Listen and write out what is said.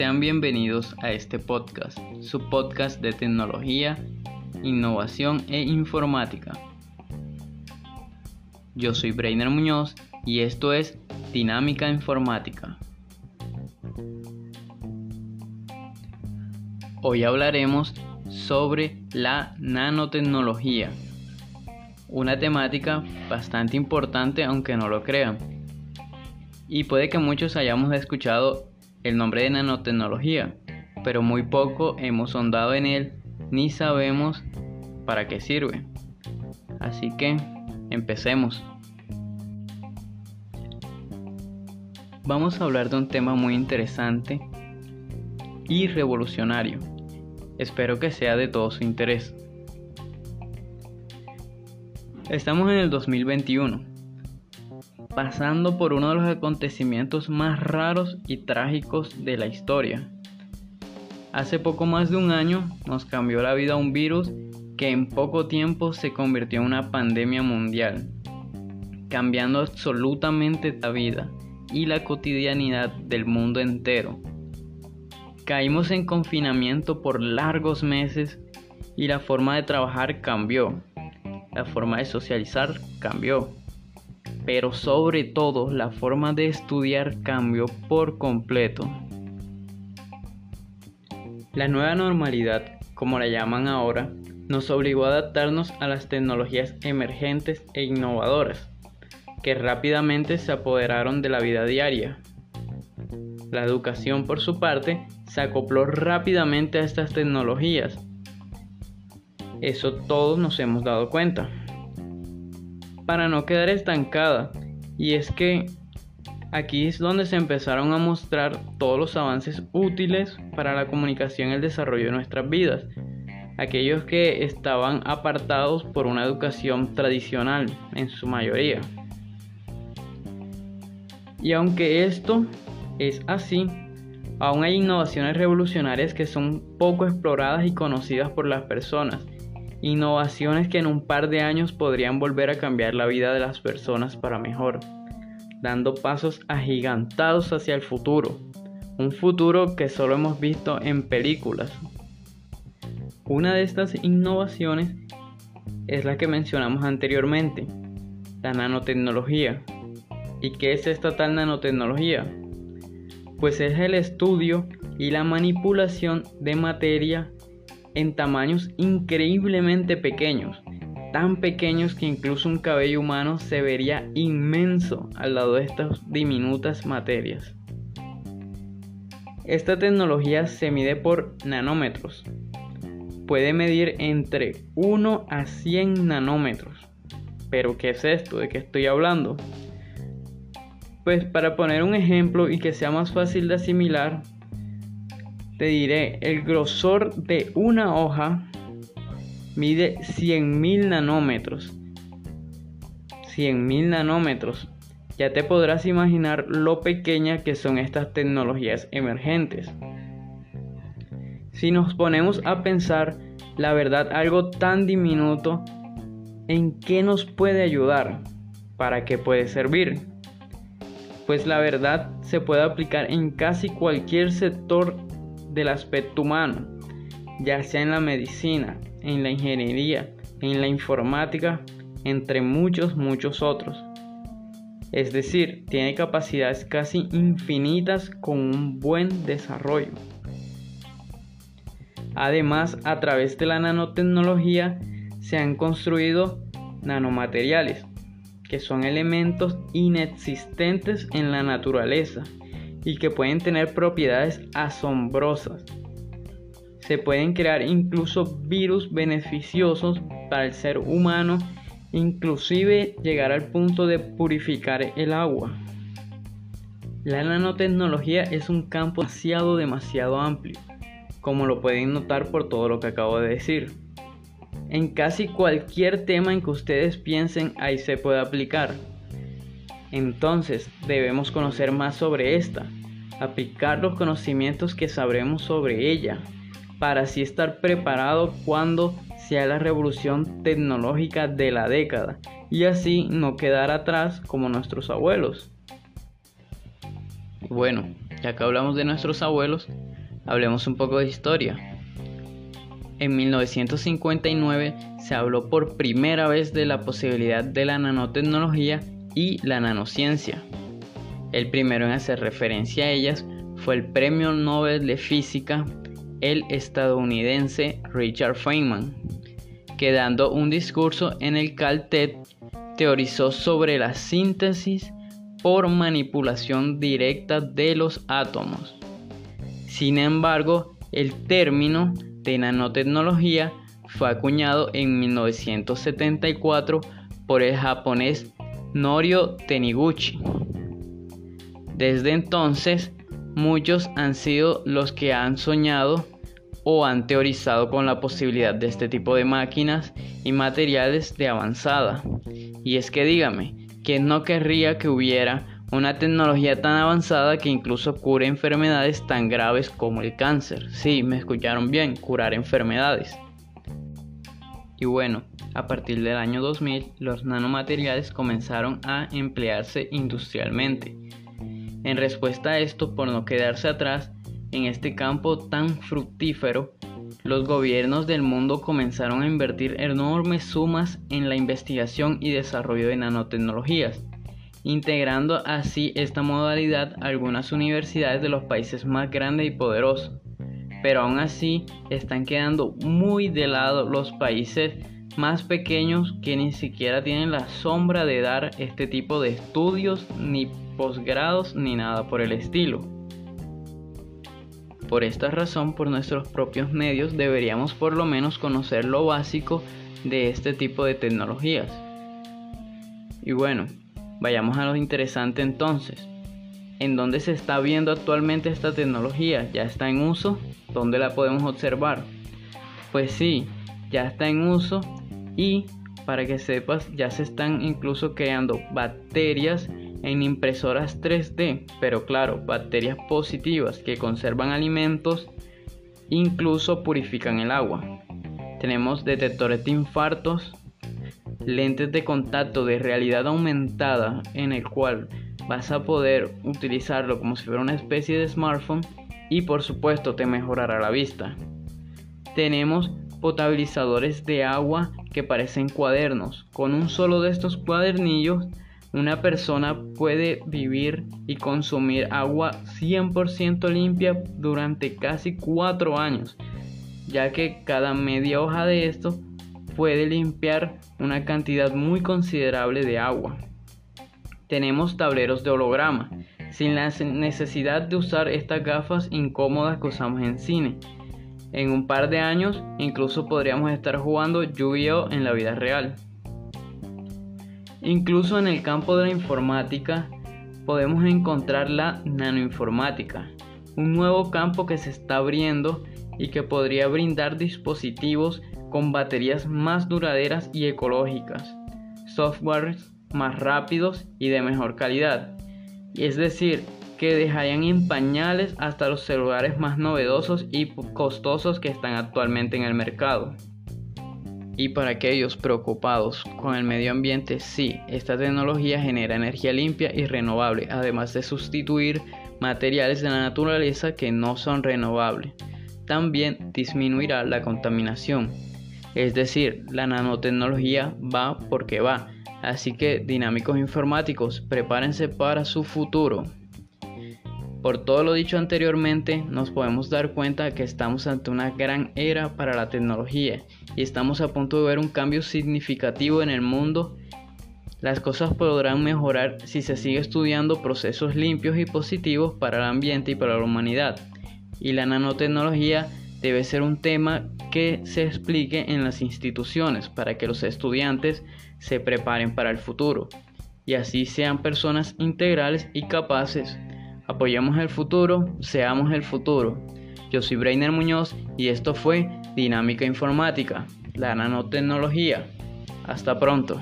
Sean bienvenidos a este podcast, su podcast de tecnología, innovación e informática. Yo soy Brainer Muñoz y esto es Dinámica Informática. Hoy hablaremos sobre la nanotecnología, una temática bastante importante aunque no lo crean. Y puede que muchos hayamos escuchado el nombre de nanotecnología, pero muy poco hemos sondado en él ni sabemos para qué sirve. Así que empecemos. Vamos a hablar de un tema muy interesante y revolucionario. Espero que sea de todo su interés. Estamos en el 2021 pasando por uno de los acontecimientos más raros y trágicos de la historia. Hace poco más de un año nos cambió la vida un virus que en poco tiempo se convirtió en una pandemia mundial, cambiando absolutamente la vida y la cotidianidad del mundo entero. Caímos en confinamiento por largos meses y la forma de trabajar cambió, la forma de socializar cambió pero sobre todo la forma de estudiar cambió por completo. La nueva normalidad, como la llaman ahora, nos obligó a adaptarnos a las tecnologías emergentes e innovadoras, que rápidamente se apoderaron de la vida diaria. La educación, por su parte, se acopló rápidamente a estas tecnologías. Eso todos nos hemos dado cuenta para no quedar estancada. Y es que aquí es donde se empezaron a mostrar todos los avances útiles para la comunicación y el desarrollo de nuestras vidas. Aquellos que estaban apartados por una educación tradicional en su mayoría. Y aunque esto es así, aún hay innovaciones revolucionarias que son poco exploradas y conocidas por las personas innovaciones que en un par de años podrían volver a cambiar la vida de las personas para mejor, dando pasos agigantados hacia el futuro, un futuro que solo hemos visto en películas. Una de estas innovaciones es la que mencionamos anteriormente, la nanotecnología. ¿Y qué es esta tal nanotecnología? Pues es el estudio y la manipulación de materia en tamaños increíblemente pequeños, tan pequeños que incluso un cabello humano se vería inmenso al lado de estas diminutas materias. Esta tecnología se mide por nanómetros. Puede medir entre 1 a 100 nanómetros. Pero ¿qué es esto? ¿De qué estoy hablando? Pues para poner un ejemplo y que sea más fácil de asimilar, te diré, el grosor de una hoja mide 100.000 nanómetros. 100.000 nanómetros. Ya te podrás imaginar lo pequeña que son estas tecnologías emergentes. Si nos ponemos a pensar, la verdad, algo tan diminuto, ¿en qué nos puede ayudar? ¿Para qué puede servir? Pues la verdad se puede aplicar en casi cualquier sector del aspecto humano, ya sea en la medicina, en la ingeniería, en la informática, entre muchos, muchos otros. Es decir, tiene capacidades casi infinitas con un buen desarrollo. Además, a través de la nanotecnología se han construido nanomateriales, que son elementos inexistentes en la naturaleza y que pueden tener propiedades asombrosas. Se pueden crear incluso virus beneficiosos para el ser humano, inclusive llegar al punto de purificar el agua. La nanotecnología es un campo demasiado, demasiado amplio, como lo pueden notar por todo lo que acabo de decir. En casi cualquier tema en que ustedes piensen, ahí se puede aplicar. Entonces debemos conocer más sobre esta, aplicar los conocimientos que sabremos sobre ella, para así estar preparado cuando sea la revolución tecnológica de la década y así no quedar atrás como nuestros abuelos. Bueno, ya que hablamos de nuestros abuelos, hablemos un poco de historia. En 1959 se habló por primera vez de la posibilidad de la nanotecnología y la nanociencia. El primero en hacer referencia a ellas fue el Premio Nobel de Física, el estadounidense Richard Feynman, que dando un discurso en el Caltech teorizó sobre la síntesis por manipulación directa de los átomos. Sin embargo, el término de nanotecnología fue acuñado en 1974 por el japonés Norio Teniguchi. Desde entonces, muchos han sido los que han soñado o han teorizado con la posibilidad de este tipo de máquinas y materiales de avanzada. Y es que dígame, ¿quién no querría que hubiera una tecnología tan avanzada que incluso cure enfermedades tan graves como el cáncer? Sí, me escucharon bien, curar enfermedades. Y bueno, a partir del año 2000 los nanomateriales comenzaron a emplearse industrialmente. En respuesta a esto, por no quedarse atrás en este campo tan fructífero, los gobiernos del mundo comenzaron a invertir enormes sumas en la investigación y desarrollo de nanotecnologías, integrando así esta modalidad a algunas universidades de los países más grandes y poderosos pero aún así están quedando muy de lado los países más pequeños que ni siquiera tienen la sombra de dar este tipo de estudios, ni posgrados, ni nada por el estilo. Por esta razón, por nuestros propios medios, deberíamos por lo menos conocer lo básico de este tipo de tecnologías. Y bueno, vayamos a lo interesante entonces. ¿En dónde se está viendo actualmente esta tecnología? ¿Ya está en uso? ¿Dónde la podemos observar? Pues sí, ya está en uso y para que sepas ya se están incluso creando bacterias en impresoras 3D, pero claro, bacterias positivas que conservan alimentos, incluso purifican el agua. Tenemos detectores de infartos, lentes de contacto de realidad aumentada en el cual vas a poder utilizarlo como si fuera una especie de smartphone y por supuesto te mejorará la vista. Tenemos potabilizadores de agua que parecen cuadernos. Con un solo de estos cuadernillos, una persona puede vivir y consumir agua 100% limpia durante casi 4 años, ya que cada media hoja de esto puede limpiar una cantidad muy considerable de agua. Tenemos tableros de holograma, sin la necesidad de usar estas gafas incómodas que usamos en cine. En un par de años incluso podríamos estar jugando Yu-Gi-Oh en la vida real. Incluso en el campo de la informática podemos encontrar la nanoinformática, un nuevo campo que se está abriendo y que podría brindar dispositivos con baterías más duraderas y ecológicas, softwares más rápidos y de mejor calidad, es decir, que dejarían en pañales hasta los celulares más novedosos y costosos que están actualmente en el mercado. Y para aquellos preocupados con el medio ambiente, sí, esta tecnología genera energía limpia y renovable, además de sustituir materiales de la naturaleza que no son renovables. También disminuirá la contaminación. Es decir, la nanotecnología va porque va Así que dinámicos informáticos, prepárense para su futuro. Por todo lo dicho anteriormente, nos podemos dar cuenta que estamos ante una gran era para la tecnología y estamos a punto de ver un cambio significativo en el mundo. Las cosas podrán mejorar si se sigue estudiando procesos limpios y positivos para el ambiente y para la humanidad. Y la nanotecnología debe ser un tema que se explique en las instituciones para que los estudiantes se preparen para el futuro y así sean personas integrales y capaces. Apoyemos el futuro, seamos el futuro. Yo soy Brainer Muñoz y esto fue Dinámica Informática, la nanotecnología. Hasta pronto.